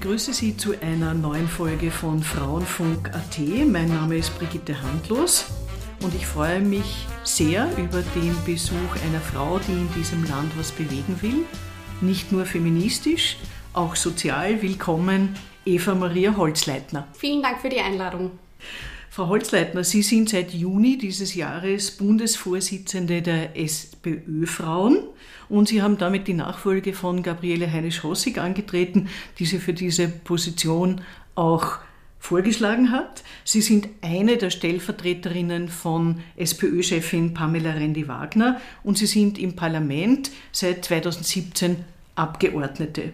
begrüße Sie zu einer neuen Folge von Frauenfunk.at. Mein Name ist Brigitte Handlos und ich freue mich sehr über den Besuch einer Frau, die in diesem Land was bewegen will. Nicht nur feministisch, auch sozial. Willkommen, Eva Maria Holzleitner. Vielen Dank für die Einladung. Frau Holzleitner, Sie sind seit Juni dieses Jahres Bundesvorsitzende der SPÖ-Frauen und Sie haben damit die Nachfolge von Gabriele Heinisch-Hossig angetreten, die Sie für diese Position auch vorgeschlagen hat. Sie sind eine der Stellvertreterinnen von SPÖ-Chefin Pamela Rendi-Wagner und Sie sind im Parlament seit 2017 Abgeordnete.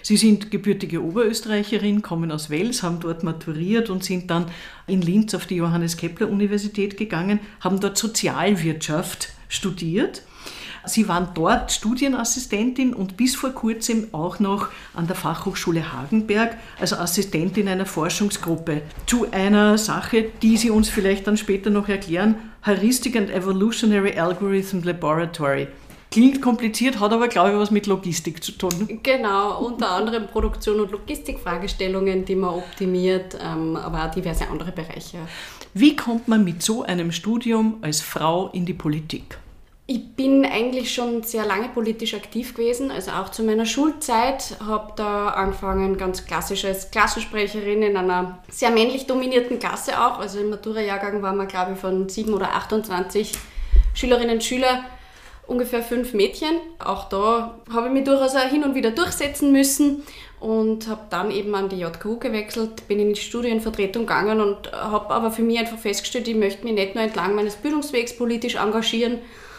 Sie sind gebürtige Oberösterreicherin, kommen aus Wels, haben dort maturiert und sind dann in Linz auf die Johannes Kepler Universität gegangen, haben dort Sozialwirtschaft studiert. Sie waren dort Studienassistentin und bis vor kurzem auch noch an der Fachhochschule Hagenberg als Assistentin einer Forschungsgruppe zu einer Sache, die Sie uns vielleicht dann später noch erklären, Heuristic and Evolutionary Algorithm Laboratory. Klingt kompliziert, hat aber, glaube ich, was mit Logistik zu tun. Genau, unter anderem Produktion und Logistikfragestellungen, die man optimiert, ähm, aber auch diverse andere Bereiche. Wie kommt man mit so einem Studium als Frau in die Politik? Ich bin eigentlich schon sehr lange politisch aktiv gewesen, also auch zu meiner Schulzeit. Habe da angefangen ganz klassisch als Klassensprecherin in einer sehr männlich dominierten Klasse auch. Also im Matura-Jahrgang waren wir, glaube ich, von 7 oder 28 Schülerinnen und Schülern ungefähr fünf Mädchen. Auch da habe ich mich durchaus auch hin und wieder durchsetzen müssen und habe dann eben an die JKU gewechselt, bin in die Studienvertretung gegangen und habe aber für mich einfach festgestellt, ich möchte mich nicht nur entlang meines Bildungswegs politisch engagieren,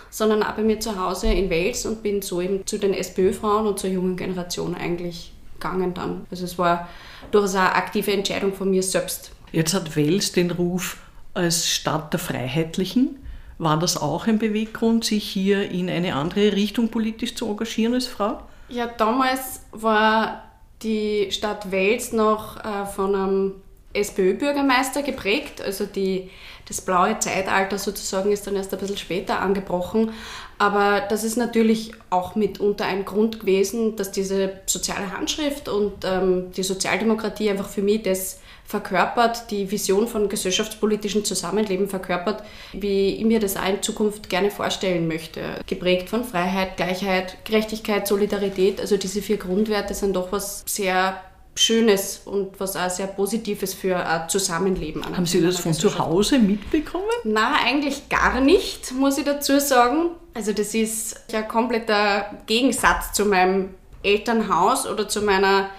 sondern auch bei mir zu Hause in Wales und bin so eben zu den SPÖ-Frauen und zur jungen Generation eigentlich gegangen dann. Also es war durchaus eine aktive Entscheidung von mir selbst. Jetzt hat Wales den Ruf als Stadt der Freiheitlichen. War das auch ein Beweggrund, sich hier in eine andere Richtung politisch zu engagieren als Frau? Ja, damals war die Stadt Wels noch äh, von einem SPÖ-Bürgermeister geprägt. Also die, das blaue Zeitalter sozusagen ist dann erst ein bisschen später angebrochen. Aber das ist natürlich auch mitunter ein Grund gewesen, dass diese soziale Handschrift und ähm, die Sozialdemokratie einfach für mich das verkörpert, die Vision von gesellschaftspolitischem Zusammenleben verkörpert, wie ich mir das auch in Zukunft gerne vorstellen möchte. Geprägt von Freiheit, Gleichheit, Gerechtigkeit, Solidarität. Also diese vier Grundwerte sind doch was sehr Schönes und was auch sehr Positives für ein Zusammenleben. Haben Sie das von zu Hause mitbekommen? Na, eigentlich gar nicht, muss ich dazu sagen. Also das ist ja ein kompletter Gegensatz zu meinem Elternhaus oder zu meiner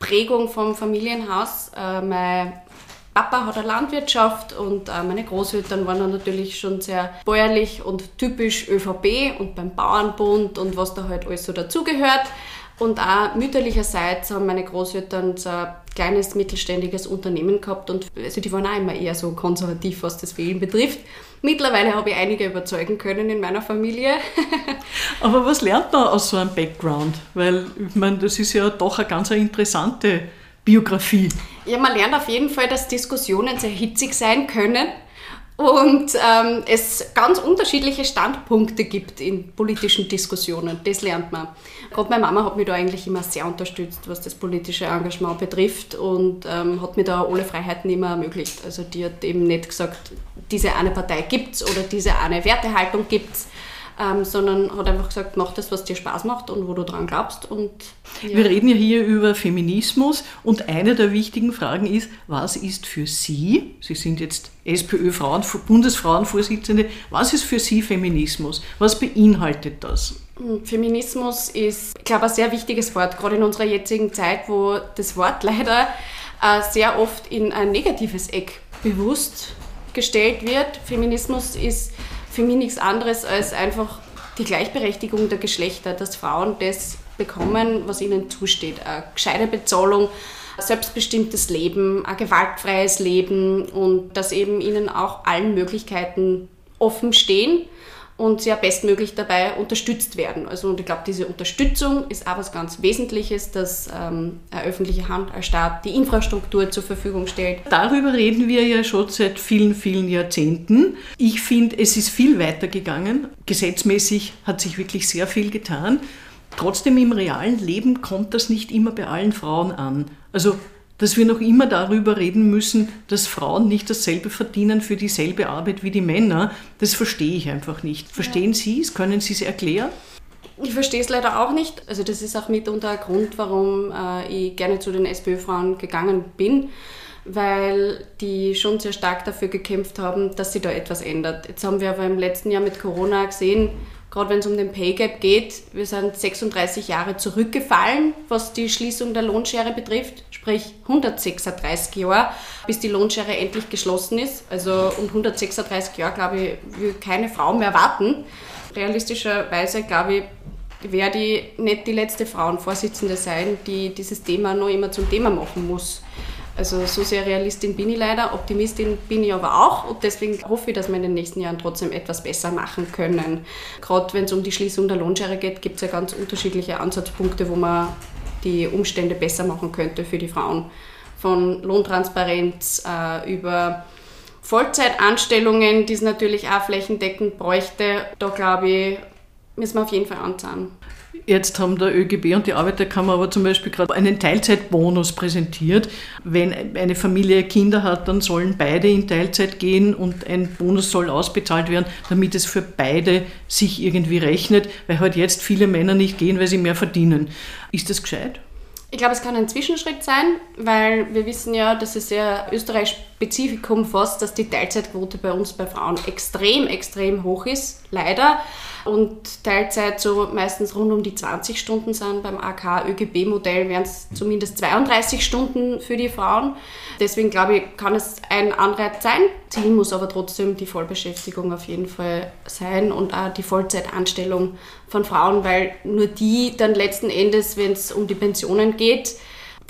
Prägung vom Familienhaus. Äh, mein Papa hat eine Landwirtschaft und äh, meine Großeltern waren dann natürlich schon sehr bäuerlich und typisch ÖVP und beim Bauernbund und was da halt alles so dazugehört. Und auch mütterlicherseits haben meine Großeltern so ein kleines mittelständiges Unternehmen gehabt und also die waren auch immer eher so konservativ, was das Wählen betrifft. Mittlerweile habe ich einige überzeugen können in meiner Familie. Aber was lernt man aus so einem Background? Weil ich meine, das ist ja doch eine ganz interessante Biografie. Ja, man lernt auf jeden Fall, dass Diskussionen sehr hitzig sein können und ähm, es ganz unterschiedliche Standpunkte gibt in politischen Diskussionen. Das lernt man. Gerade meine Mama hat mich da eigentlich immer sehr unterstützt, was das politische Engagement betrifft und ähm, hat mir da alle Freiheiten immer ermöglicht. Also die hat eben nicht gesagt, diese eine Partei gibt es oder diese eine Wertehaltung gibt es, ähm, sondern hat einfach gesagt, mach das, was dir Spaß macht und wo du dran glaubst. Und, ja. Wir reden ja hier über Feminismus und eine der wichtigen Fragen ist, was ist für Sie, Sie sind jetzt SPÖ-Frauen, Bundesfrauenvorsitzende, was ist für Sie Feminismus? Was beinhaltet das? Hm, Feminismus ist, ich glaube, ein sehr wichtiges Wort, gerade in unserer jetzigen Zeit, wo das Wort leider äh, sehr oft in ein negatives Eck bewusst gestellt wird. Feminismus ist für mich nichts anderes als einfach die Gleichberechtigung der Geschlechter, dass Frauen das bekommen, was ihnen zusteht. Eine gescheite Bezahlung, selbstbestimmtes Leben, ein gewaltfreies Leben und dass eben ihnen auch allen Möglichkeiten offen stehen und sehr bestmöglich dabei unterstützt werden. Also und ich glaube, diese Unterstützung ist auch was ganz Wesentliches, dass ähm, eine öffentliche Hand als Staat die Infrastruktur zur Verfügung stellt. Darüber reden wir ja schon seit vielen, vielen Jahrzehnten. Ich finde, es ist viel weiter gegangen. Gesetzmäßig hat sich wirklich sehr viel getan. trotzdem im realen Leben kommt das nicht immer bei allen Frauen an. Also dass wir noch immer darüber reden müssen, dass Frauen nicht dasselbe verdienen für dieselbe Arbeit wie die Männer, das verstehe ich einfach nicht. Verstehen ja. Sie es? Können Sie es erklären? Ich verstehe es leider auch nicht. Also das ist auch mitunter ein Grund, warum äh, ich gerne zu den SPÖ-Frauen gegangen bin, weil die schon sehr stark dafür gekämpft haben, dass sich da etwas ändert. Jetzt haben wir aber im letzten Jahr mit Corona gesehen, gerade wenn es um den Pay Gap geht, wir sind 36 Jahre zurückgefallen, was die Schließung der Lohnschere betrifft, sprich 136 Jahre, bis die Lohnschere endlich geschlossen ist. Also um 136 Jahre, glaube ich, will keine Frau mehr warten. Realistischerweise, glaube ich, werde ich nicht die letzte Frauenvorsitzende sein, die dieses Thema noch immer zum Thema machen muss. Also so sehr Realistin bin ich leider, Optimistin bin ich aber auch und deswegen hoffe ich, dass wir in den nächsten Jahren trotzdem etwas besser machen können. Gerade wenn es um die Schließung der Lohnschere geht, gibt es ja ganz unterschiedliche Ansatzpunkte, wo man die Umstände besser machen könnte für die Frauen. Von Lohntransparenz äh, über Vollzeitanstellungen, die es natürlich auch flächendeckend bräuchte. Da glaube ich, müssen wir auf jeden Fall anzahlen. Jetzt haben der ÖGB und die Arbeiterkammer aber zum Beispiel gerade einen Teilzeitbonus präsentiert. Wenn eine Familie Kinder hat, dann sollen beide in Teilzeit gehen und ein Bonus soll ausbezahlt werden, damit es für beide sich irgendwie rechnet, weil halt jetzt viele Männer nicht gehen, weil sie mehr verdienen. Ist das gescheit? Ich glaube, es kann ein Zwischenschritt sein, weil wir wissen ja, dass es ja Österreich-Spezifikum fast, dass die Teilzeitquote bei uns bei Frauen extrem, extrem hoch ist, leider und Teilzeit so meistens rund um die 20 Stunden sind. Beim AK-ÖGB-Modell wären es zumindest 32 Stunden für die Frauen. Deswegen glaube ich, kann es ein Anreiz sein. Ziel muss aber trotzdem die Vollbeschäftigung auf jeden Fall sein und auch die Vollzeitanstellung von Frauen, weil nur die dann letzten Endes, wenn es um die Pensionen geht,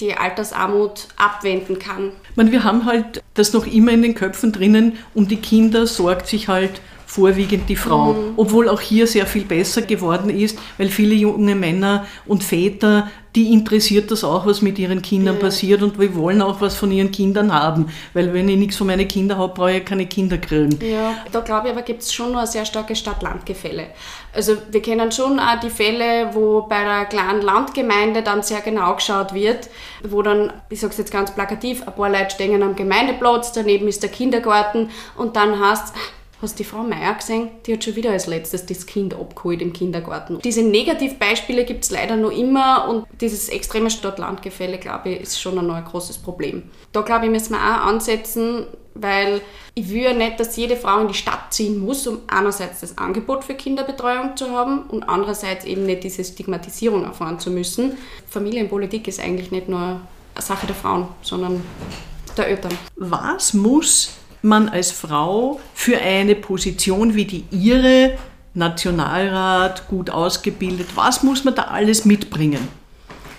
die Altersarmut abwenden kann. meine, wir haben halt das noch immer in den Köpfen drinnen, um die Kinder sorgt sich halt vorwiegend die Frau. Mhm. Obwohl auch hier sehr viel besser geworden ist, weil viele junge Männer und Väter, die interessiert das auch, was mit ihren Kindern ja. passiert und wir wollen auch was von ihren Kindern haben. Weil wenn ich nichts von meinen Kindern habe, brauche ich keine Kinder kriegen. Ja, da glaube ich aber gibt es schon noch ein sehr starkes Stadt-Land-Gefälle. Also wir kennen schon auch die Fälle, wo bei einer kleinen Landgemeinde dann sehr genau geschaut wird, wo dann, ich sage es jetzt ganz plakativ, ein paar Leute stehen am Gemeindeplatz, daneben ist der Kindergarten und dann heißt Hast die Frau Meier gesehen? Die hat schon wieder als letztes das Kind abgeholt im Kindergarten. Diese Negativbeispiele gibt es leider noch immer und dieses extreme Stadt-Land-Gefälle, glaube ich, ist schon ein, ein großes Problem. Da, glaube ich, müssen wir auch ansetzen, weil ich will ja nicht, dass jede Frau in die Stadt ziehen muss, um einerseits das Angebot für Kinderbetreuung zu haben und andererseits eben nicht diese Stigmatisierung erfahren zu müssen. Familienpolitik ist eigentlich nicht nur eine Sache der Frauen, sondern der Eltern. Was muss man als Frau für eine Position wie die ihre, Nationalrat, gut ausgebildet, was muss man da alles mitbringen,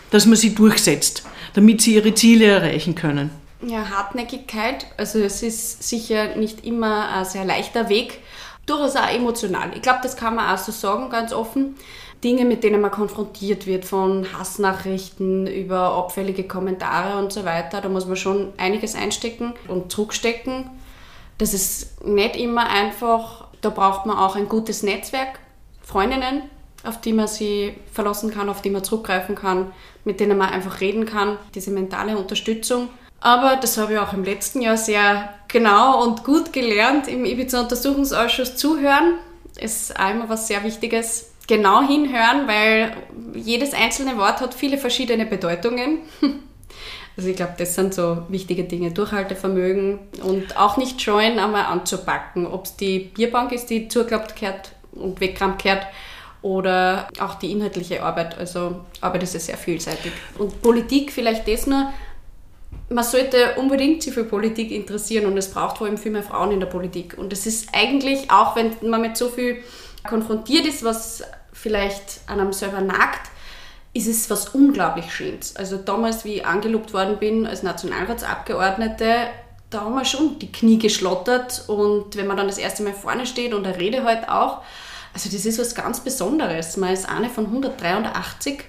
dass man sie durchsetzt, damit sie ihre Ziele erreichen können? Ja, Hartnäckigkeit. Also es ist sicher nicht immer ein sehr leichter Weg. Durchaus auch emotional. Ich glaube, das kann man auch so sagen, ganz offen. Dinge, mit denen man konfrontiert wird, von Hassnachrichten über abfällige Kommentare und so weiter, da muss man schon einiges einstecken und zurückstecken. Das ist nicht immer einfach. Da braucht man auch ein gutes Netzwerk, Freundinnen, auf die man sie verlassen kann, auf die man zurückgreifen kann, mit denen man einfach reden kann, diese mentale Unterstützung. Aber das habe ich auch im letzten Jahr sehr genau und gut gelernt, im Ibiza-Untersuchungsausschuss zuhören. Ist einmal was sehr Wichtiges. Genau hinhören, weil jedes einzelne Wort hat viele verschiedene Bedeutungen. Also ich glaube, das sind so wichtige Dinge. Durchhaltevermögen und auch nicht scheuen, einmal anzupacken. Ob es die Bierbank ist, die zugeklappt kehrt und wegkramt kehrt oder auch die inhaltliche Arbeit. Also Arbeit ist ja sehr vielseitig. Und Politik vielleicht das nur, man sollte unbedingt sich für Politik interessieren und es braucht vor allem viel mehr Frauen in der Politik. Und es ist eigentlich, auch wenn man mit so viel konfrontiert ist, was vielleicht an einem selber nagt, ist es was unglaublich Schönes. Also damals, wie ich angelobt worden bin als Nationalratsabgeordnete, da haben wir schon die Knie geschlottert und wenn man dann das erste Mal vorne steht und er rede halt auch, also das ist was ganz Besonderes. Man ist eine von 183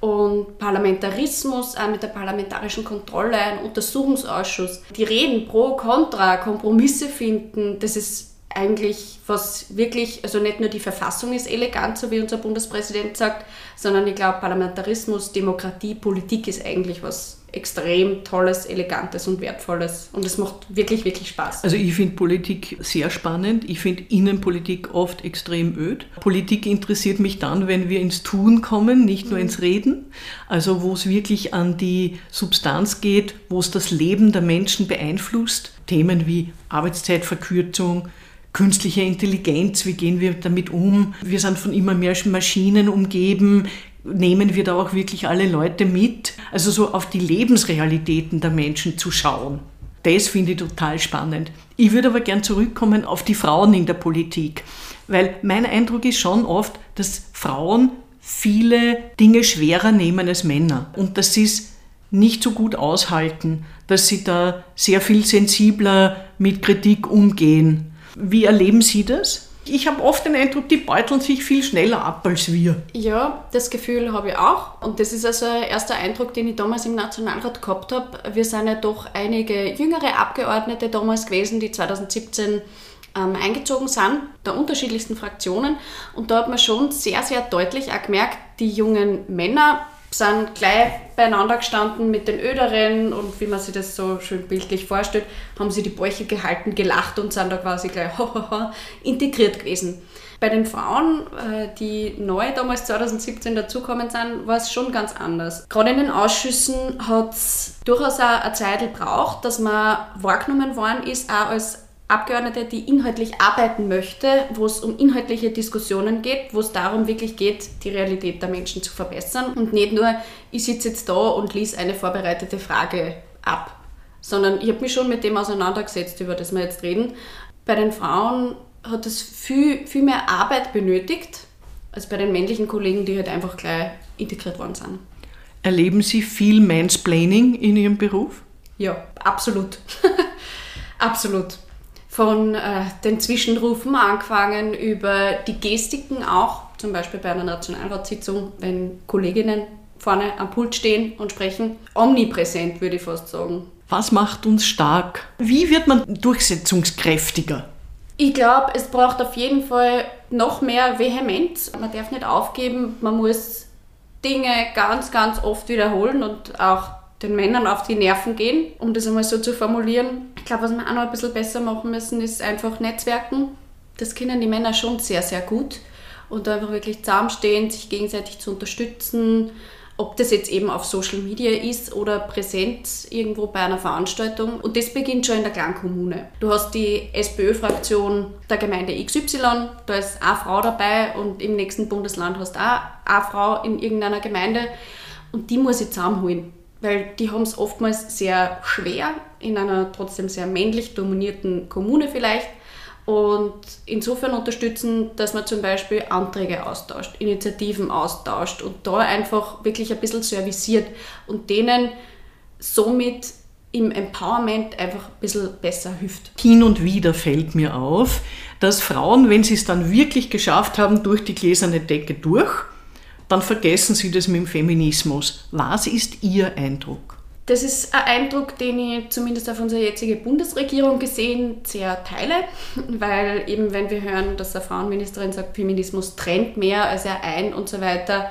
und Parlamentarismus, auch mit der parlamentarischen Kontrolle, ein Untersuchungsausschuss, die Reden pro, contra, Kompromisse finden, das ist eigentlich, was wirklich, also nicht nur die Verfassung ist elegant, so wie unser Bundespräsident sagt, sondern ich glaube, Parlamentarismus, Demokratie, Politik ist eigentlich was extrem Tolles, Elegantes und Wertvolles. Und es macht wirklich, wirklich Spaß. Also ich finde Politik sehr spannend. Ich finde Innenpolitik oft extrem öd. Politik interessiert mich dann, wenn wir ins Tun kommen, nicht nur mhm. ins Reden. Also wo es wirklich an die Substanz geht, wo es das Leben der Menschen beeinflusst. Themen wie Arbeitszeitverkürzung, künstliche Intelligenz, wie gehen wir damit um? Wir sind von immer mehr Maschinen umgeben. Nehmen wir da auch wirklich alle Leute mit? Also so auf die Lebensrealitäten der Menschen zu schauen. Das finde ich total spannend. Ich würde aber gern zurückkommen auf die Frauen in der Politik, weil mein Eindruck ist schon oft, dass Frauen viele Dinge schwerer nehmen als Männer und dass sie es nicht so gut aushalten, dass sie da sehr viel sensibler mit Kritik umgehen wie erleben Sie das? Ich habe oft den Eindruck, die beuteln sich viel schneller ab als wir. Ja, das Gefühl habe ich auch. Und das ist also ein erster Eindruck, den ich damals im Nationalrat gehabt habe. Wir sind ja doch einige jüngere Abgeordnete damals gewesen, die 2017 ähm, eingezogen sind, der unterschiedlichsten Fraktionen. Und da hat man schon sehr, sehr deutlich auch gemerkt, die jungen Männer sind gleich beieinander gestanden mit den Öderen und wie man sich das so schön bildlich vorstellt, haben sie die Bäuche gehalten, gelacht und sind da quasi gleich integriert gewesen. Bei den Frauen, äh, die neu damals 2017 dazukommen sind, war es schon ganz anders. Gerade in den Ausschüssen hat es durchaus auch eine Zeit gebraucht, dass man wahrgenommen worden ist, auch als Abgeordnete, die inhaltlich arbeiten möchte, wo es um inhaltliche Diskussionen geht, wo es darum wirklich geht, die Realität der Menschen zu verbessern und nicht nur, ich sitze jetzt da und lese eine vorbereitete Frage ab, sondern ich habe mich schon mit dem auseinandergesetzt, über das wir jetzt reden. Bei den Frauen hat es viel, viel mehr Arbeit benötigt, als bei den männlichen Kollegen, die halt einfach gleich integriert worden sind. Erleben Sie viel Mansplaining in Ihrem Beruf? Ja, absolut. absolut von äh, den Zwischenrufen angefangen über die Gestiken auch, zum Beispiel bei einer Nationalratssitzung, wenn Kolleginnen vorne am Pult stehen und sprechen, omnipräsent, würde ich fast sagen. Was macht uns stark? Wie wird man durchsetzungskräftiger? Ich glaube, es braucht auf jeden Fall noch mehr Vehemenz. Man darf nicht aufgeben, man muss Dinge ganz, ganz oft wiederholen und auch den Männern auf die Nerven gehen, um das einmal so zu formulieren. Ich glaube, was wir auch noch ein bisschen besser machen müssen, ist einfach Netzwerken. Das können die Männer schon sehr, sehr gut. Und einfach wirklich zusammenstehen, sich gegenseitig zu unterstützen, ob das jetzt eben auf Social Media ist oder präsent irgendwo bei einer Veranstaltung. Und das beginnt schon in der Kleinkommune. Du hast die SPÖ-Fraktion der Gemeinde XY, da ist eine Frau dabei und im nächsten Bundesland hast du auch eine Frau in irgendeiner Gemeinde und die muss ich zusammenholen weil die haben es oftmals sehr schwer in einer trotzdem sehr männlich dominierten Kommune vielleicht und insofern unterstützen, dass man zum Beispiel Anträge austauscht, Initiativen austauscht und da einfach wirklich ein bisschen serviciert und denen somit im Empowerment einfach ein bisschen besser hilft. Hin und wieder fällt mir auf, dass Frauen, wenn sie es dann wirklich geschafft haben, durch die gläserne Decke durch, dann vergessen Sie das mit dem Feminismus. Was ist Ihr Eindruck? Das ist ein Eindruck, den ich zumindest auf unsere jetzige Bundesregierung gesehen sehr teile, weil eben wenn wir hören, dass eine Frauenministerin sagt, Feminismus trennt mehr als er ein und so weiter,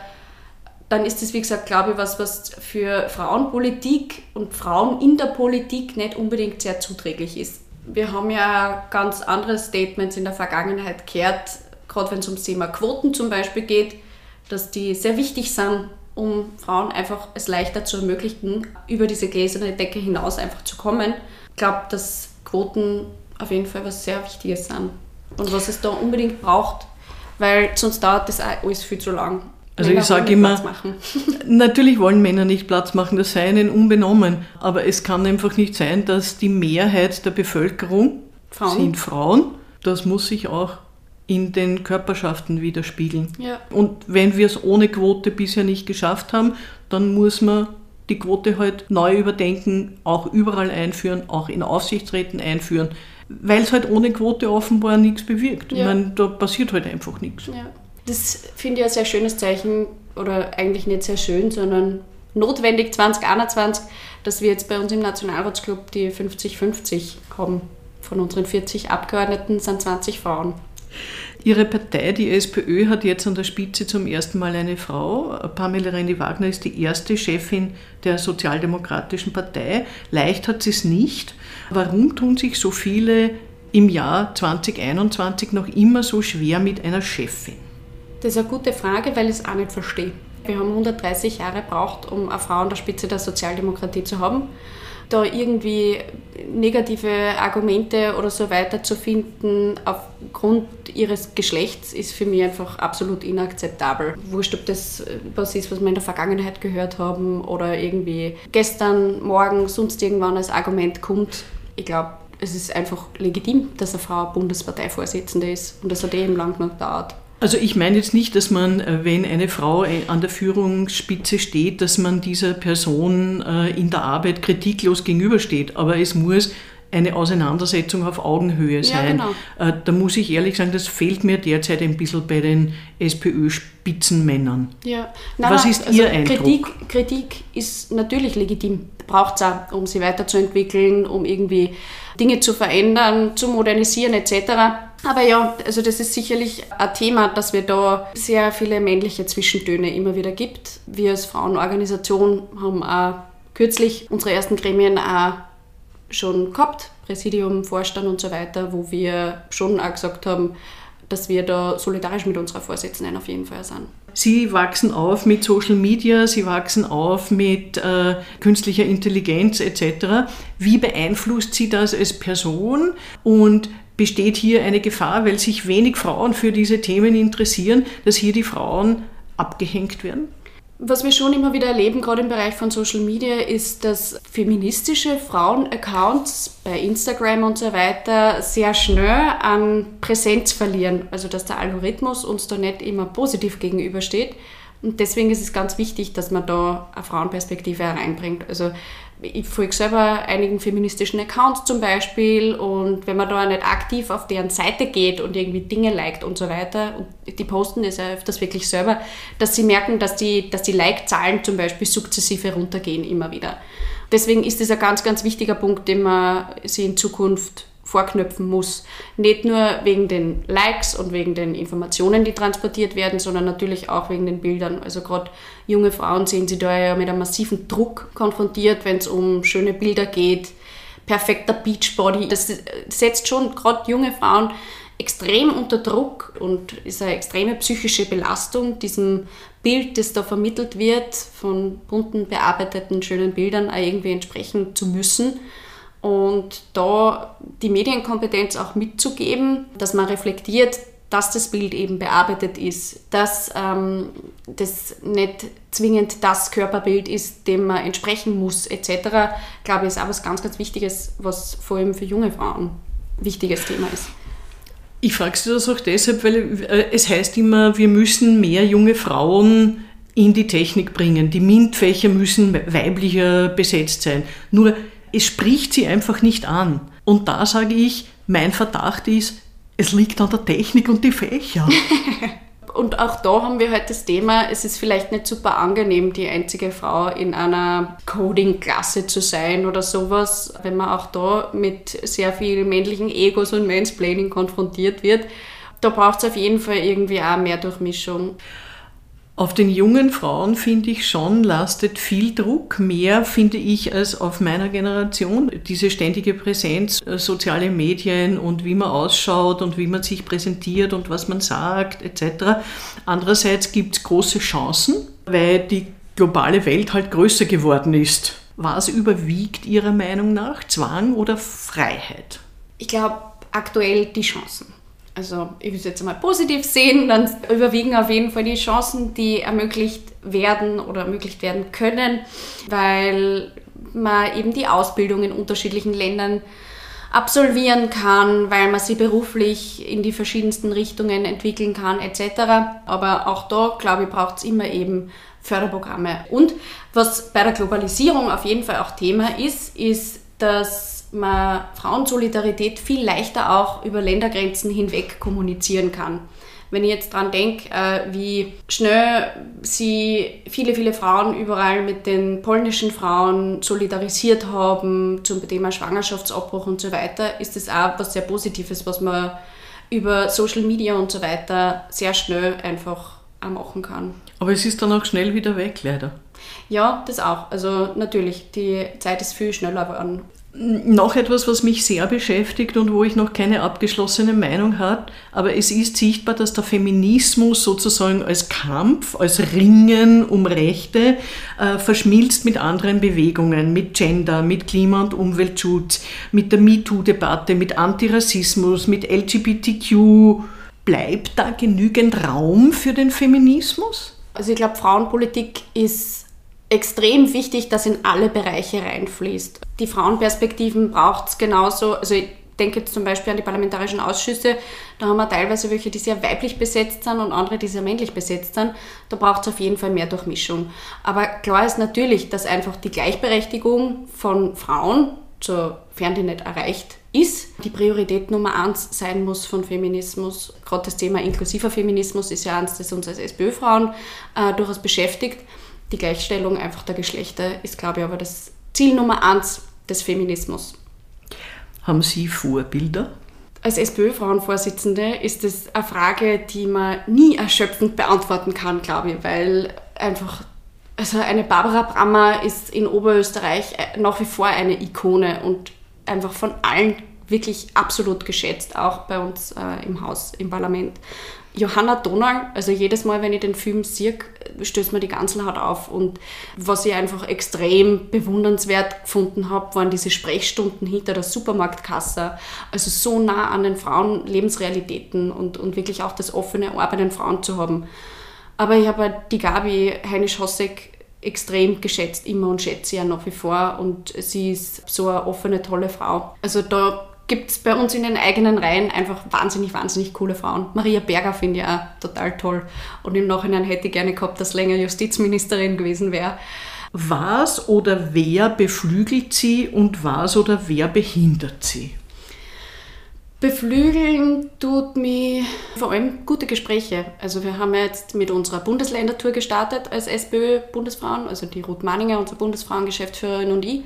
dann ist das, wie gesagt, glaube ich, was, was für Frauenpolitik und Frauen in der Politik nicht unbedingt sehr zuträglich ist. Wir haben ja ganz andere Statements in der Vergangenheit gehört, gerade wenn es ums Thema Quoten zum Beispiel geht, dass die sehr wichtig sind, um Frauen einfach es leichter zu ermöglichen, über diese gläserne Decke hinaus einfach zu kommen. Ich glaube, dass Quoten auf jeden Fall was sehr Wichtiges sind und was es da unbedingt braucht, weil sonst dauert das alles viel zu lang. Also Männer ich sage immer, natürlich wollen Männer nicht Platz machen, das sei ihnen unbenommen, aber es kann einfach nicht sein, dass die Mehrheit der Bevölkerung Frauen. sind Frauen. Das muss sich auch in den Körperschaften widerspiegeln. Ja. Und wenn wir es ohne Quote bisher nicht geschafft haben, dann muss man die Quote halt neu überdenken, auch überall einführen, auch in Aufsichtsräten einführen, weil es halt ohne Quote offenbar nichts bewirkt. Ja. Ich meine, da passiert halt einfach nichts. Ja. Das finde ich ein sehr schönes Zeichen, oder eigentlich nicht sehr schön, sondern notwendig 2021, dass wir jetzt bei uns im Nationalratsclub die 50-50 haben von unseren 40 Abgeordneten sind 20 Frauen. Ihre Partei, die SPÖ, hat jetzt an der Spitze zum ersten Mal eine Frau. Pamela Rendi-Wagner ist die erste Chefin der Sozialdemokratischen Partei. Leicht hat sie es nicht. Warum tun sich so viele im Jahr 2021 noch immer so schwer mit einer Chefin? Das ist eine gute Frage, weil ich es auch nicht verstehe. Wir haben 130 Jahre gebraucht, um eine Frau an der Spitze der Sozialdemokratie zu haben da irgendwie negative Argumente oder so weiter zu finden aufgrund ihres Geschlechts ist für mich einfach absolut inakzeptabel. Wurscht, ob das was ist, was wir in der Vergangenheit gehört haben oder irgendwie gestern, morgen, sonst irgendwann als Argument kommt. Ich glaube, es ist einfach legitim, dass eine Frau Bundesparteivorsitzende ist und das hat eben lang noch gedauert. Also ich meine jetzt nicht, dass man, äh, wenn eine Frau äh, an der Führungsspitze steht, dass man dieser Person äh, in der Arbeit kritiklos gegenübersteht, aber es muss eine Auseinandersetzung auf Augenhöhe sein. Ja, genau. Da muss ich ehrlich sagen, das fehlt mir derzeit ein bisschen bei den SPÖ-Spitzenmännern. Ja. Nein, Was ist also Ihr Eindruck? Kritik, Kritik ist natürlich legitim, braucht es auch, um sie weiterzuentwickeln, um irgendwie Dinge zu verändern, zu modernisieren etc. Aber ja, also das ist sicherlich ein Thema, dass wir da sehr viele männliche Zwischentöne immer wieder gibt. Wir als Frauenorganisation haben auch kürzlich unsere ersten Gremien auch schon gehabt, Präsidium, Vorstand und so weiter, wo wir schon auch gesagt haben, dass wir da solidarisch mit unserer Vorsitzenden auf jeden Fall sind. Sie wachsen auf mit Social Media, Sie wachsen auf mit äh, künstlicher Intelligenz etc. Wie beeinflusst Sie das als Person und besteht hier eine Gefahr, weil sich wenig Frauen für diese Themen interessieren, dass hier die Frauen abgehängt werden? Was wir schon immer wieder erleben, gerade im Bereich von Social Media, ist, dass feministische Frauen-Accounts bei Instagram und so weiter sehr schnell an Präsenz verlieren. Also dass der Algorithmus uns da nicht immer positiv gegenübersteht. Und deswegen ist es ganz wichtig, dass man da eine Frauenperspektive hereinbringt. Also ich folge selber einigen feministischen Accounts zum Beispiel und wenn man da nicht aktiv auf deren Seite geht und irgendwie Dinge liked und so weiter, und die posten das ja öfters wirklich selber, dass sie merken, dass die, dass die Like-Zahlen zum Beispiel sukzessive runtergehen immer wieder. Deswegen ist das ein ganz, ganz wichtiger Punkt, den man sich in Zukunft vorknöpfen muss. Nicht nur wegen den Likes und wegen den Informationen, die transportiert werden, sondern natürlich auch wegen den Bildern. Also gerade junge Frauen sehen sie da ja mit einem massiven Druck konfrontiert, wenn es um schöne Bilder geht, perfekter Beachbody. Das setzt schon gerade junge Frauen extrem unter Druck und ist eine extreme psychische Belastung, diesem Bild, das da vermittelt wird, von bunten, bearbeiteten, schönen Bildern auch irgendwie entsprechen zu müssen und da die Medienkompetenz auch mitzugeben, dass man reflektiert, dass das Bild eben bearbeitet ist, dass ähm, das nicht zwingend das Körperbild ist, dem man entsprechen muss, etc., glaube ich, ist auch was ganz, ganz Wichtiges, was vor allem für junge Frauen ein wichtiges Thema ist. Ich frage Sie das auch deshalb, weil äh, es heißt immer, wir müssen mehr junge Frauen in die Technik bringen. Die MINT-Fächer müssen weiblicher besetzt sein. Nur es spricht sie einfach nicht an. Und da sage ich, mein Verdacht ist, es liegt an der Technik und die Fächer. und auch da haben wir halt das Thema, es ist vielleicht nicht super angenehm, die einzige Frau in einer Coding-Klasse zu sein oder sowas, wenn man auch da mit sehr viel männlichen Egos und Mansplaining konfrontiert wird. Da braucht es auf jeden Fall irgendwie auch mehr Durchmischung. Auf den jungen Frauen, finde ich schon, lastet viel Druck, mehr finde ich als auf meiner Generation. Diese ständige Präsenz, äh, soziale Medien und wie man ausschaut und wie man sich präsentiert und was man sagt etc. Andererseits gibt es große Chancen, weil die globale Welt halt größer geworden ist. Was überwiegt Ihrer Meinung nach, Zwang oder Freiheit? Ich glaube aktuell die Chancen also ich will es jetzt einmal positiv sehen, dann überwiegen auf jeden Fall die Chancen, die ermöglicht werden oder ermöglicht werden können, weil man eben die Ausbildung in unterschiedlichen Ländern absolvieren kann, weil man sie beruflich in die verschiedensten Richtungen entwickeln kann etc. Aber auch da, glaube ich, braucht es immer eben Förderprogramme. Und was bei der Globalisierung auf jeden Fall auch Thema ist, ist, dass man Frauensolidarität viel leichter auch über Ländergrenzen hinweg kommunizieren kann. Wenn ich jetzt daran denke, äh, wie schnell sie viele, viele Frauen überall mit den polnischen Frauen solidarisiert haben zum Thema Schwangerschaftsabbruch und so weiter, ist das auch was sehr Positives, was man über Social Media und so weiter sehr schnell einfach auch machen kann. Aber es ist dann auch schnell wieder weg, leider. Ja, das auch. Also natürlich, die Zeit ist viel schneller geworden. Noch etwas, was mich sehr beschäftigt und wo ich noch keine abgeschlossene Meinung habe, aber es ist sichtbar, dass der Feminismus sozusagen als Kampf, als Ringen um Rechte äh, verschmilzt mit anderen Bewegungen, mit Gender, mit Klima- und Umweltschutz, mit der MeToo-Debatte, mit Antirassismus, mit LGBTQ. Bleibt da genügend Raum für den Feminismus? Also ich glaube, Frauenpolitik ist extrem wichtig, dass in alle Bereiche reinfließt. Die Frauenperspektiven braucht es genauso. Also ich denke jetzt zum Beispiel an die parlamentarischen Ausschüsse. Da haben wir teilweise welche, die sehr weiblich besetzt sind und andere, die sehr männlich besetzt sind. Da braucht es auf jeden Fall mehr Durchmischung. Aber klar ist natürlich, dass einfach die Gleichberechtigung von Frauen, sofern die nicht erreicht ist, die Priorität Nummer eins sein muss von Feminismus. Gerade das Thema inklusiver Feminismus ist ja eins, das uns als SPÖ-Frauen äh, durchaus beschäftigt die Gleichstellung einfach der Geschlechter ist, glaube ich, aber das Ziel Nummer eins des Feminismus. Haben Sie Vorbilder? Als SPÖ-Frauenvorsitzende ist es eine Frage, die man nie erschöpfend beantworten kann, glaube ich, weil einfach, also eine Barbara Brammer ist in Oberösterreich nach wie vor eine Ikone und einfach von allen wirklich absolut geschätzt, auch bei uns äh, im Haus, im Parlament. Johanna Donal, also jedes Mal, wenn ich den Film sehe, stößt mir die Ganzelhaut auf. Und was ich einfach extrem bewundernswert gefunden habe, waren diese Sprechstunden hinter der Supermarktkasse. Also so nah an den Frauen Lebensrealitäten und, und wirklich auch das offene Ohr bei den Frauen zu haben. Aber ich habe die Gabi Heinisch-Hossek extrem geschätzt, immer und schätze sie ja nach wie vor. Und sie ist so eine offene, tolle Frau. Also da gibt es bei uns in den eigenen Reihen einfach wahnsinnig, wahnsinnig coole Frauen. Maria Berger finde ich auch total toll. Und im Nachhinein hätte ich gerne gehabt, dass länger Justizministerin gewesen wäre. Was oder wer beflügelt sie und was oder wer behindert sie? Beflügeln tut mich vor allem gute Gespräche. Also wir haben jetzt mit unserer Bundesländertour gestartet als SPÖ-Bundesfrauen, also die Ruth Manninger, unsere Bundesfrauengeschäftsführerin und ich.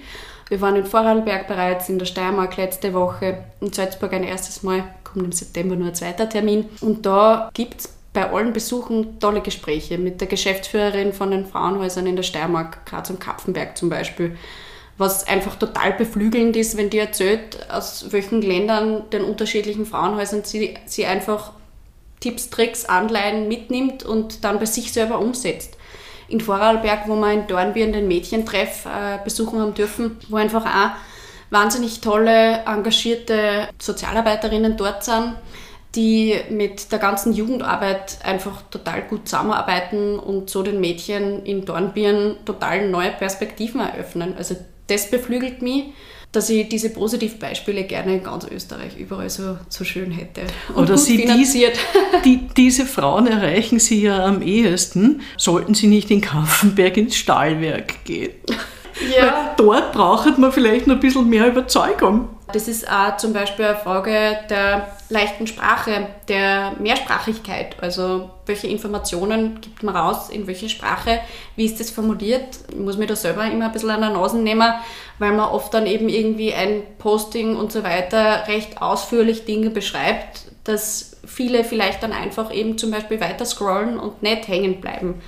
Wir waren in Vorarlberg bereits, in der Steiermark letzte Woche, in Salzburg ein erstes Mal, kommt im September nur ein zweiter Termin. Und da gibt es bei allen Besuchen tolle Gespräche mit der Geschäftsführerin von den Frauenhäusern in der Steiermark, Graz und Kapfenberg zum Beispiel. Was einfach total beflügelnd ist, wenn die erzählt, aus welchen Ländern, den unterschiedlichen Frauenhäusern sie, sie einfach Tipps, Tricks, Anleihen mitnimmt und dann bei sich selber umsetzt in Vorarlberg, wo wir in Dornbirn den Mädchentreff äh, besuchen haben dürfen, wo einfach auch wahnsinnig tolle, engagierte Sozialarbeiterinnen dort sind, die mit der ganzen Jugendarbeit einfach total gut zusammenarbeiten und so den Mädchen in Dornbirn total neue Perspektiven eröffnen. Also das beflügelt mich dass ich diese Positivbeispiele gerne in ganz Österreich überall so, so schön hätte. Und Oder Sie finanziert. Die, die, diese Frauen erreichen Sie ja am ehesten, sollten Sie nicht in Kaffenberg ins Stahlwerk gehen. Ja. Weil dort braucht man vielleicht noch ein bisschen mehr Überzeugung. Das ist auch zum Beispiel eine Frage der leichten Sprache, der Mehrsprachigkeit. Also welche Informationen gibt man raus, in welche Sprache, wie ist das formuliert? Ich muss mir da selber immer ein bisschen an der Nase nehmen, weil man oft dann eben irgendwie ein Posting und so weiter recht ausführlich Dinge beschreibt, dass viele vielleicht dann einfach eben zum Beispiel weiter scrollen und nicht hängen bleiben,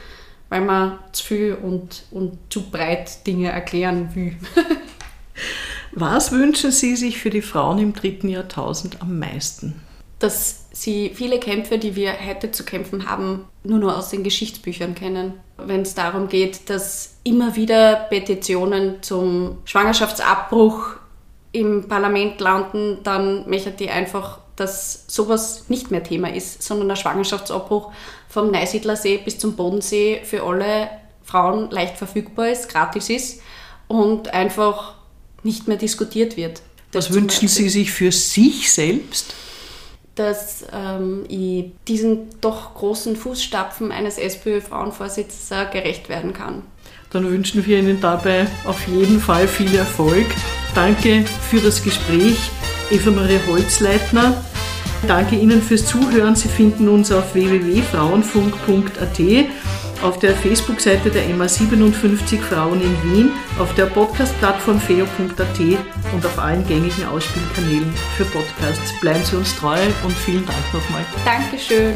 weil man zu viel und, und zu breit Dinge erklären will. Was wünschen Sie sich für die Frauen im dritten Jahrtausend am meisten? Dass sie viele Kämpfe, die wir heute zu kämpfen haben, nur noch aus den Geschichtsbüchern kennen. Wenn es darum geht, dass immer wieder Petitionen zum Schwangerschaftsabbruch im Parlament landen, dann möchte die einfach, dass sowas nicht mehr Thema ist, sondern der Schwangerschaftsabbruch vom Neusiedlersee bis zum Bodensee für alle Frauen leicht verfügbar ist, gratis ist und einfach nicht mehr diskutiert wird. Was wünschen Sie sich für sich selbst? Dass ähm, ich diesen doch großen Fußstapfen eines SPÖ-Frauenvorsitzes gerecht werden kann. Dann wünschen wir Ihnen dabei auf jeden Fall viel Erfolg. Danke für das Gespräch, Eva Marie Holzleitner. Danke Ihnen fürs Zuhören. Sie finden uns auf www.frauenfunk.at, auf der Facebook-Seite der MA 57 Frauen in Wien, auf der Podcast-Plattform feo.at und auf allen gängigen Ausspielkanälen für Podcasts. Bleiben Sie uns treu und vielen Dank nochmal. Dankeschön.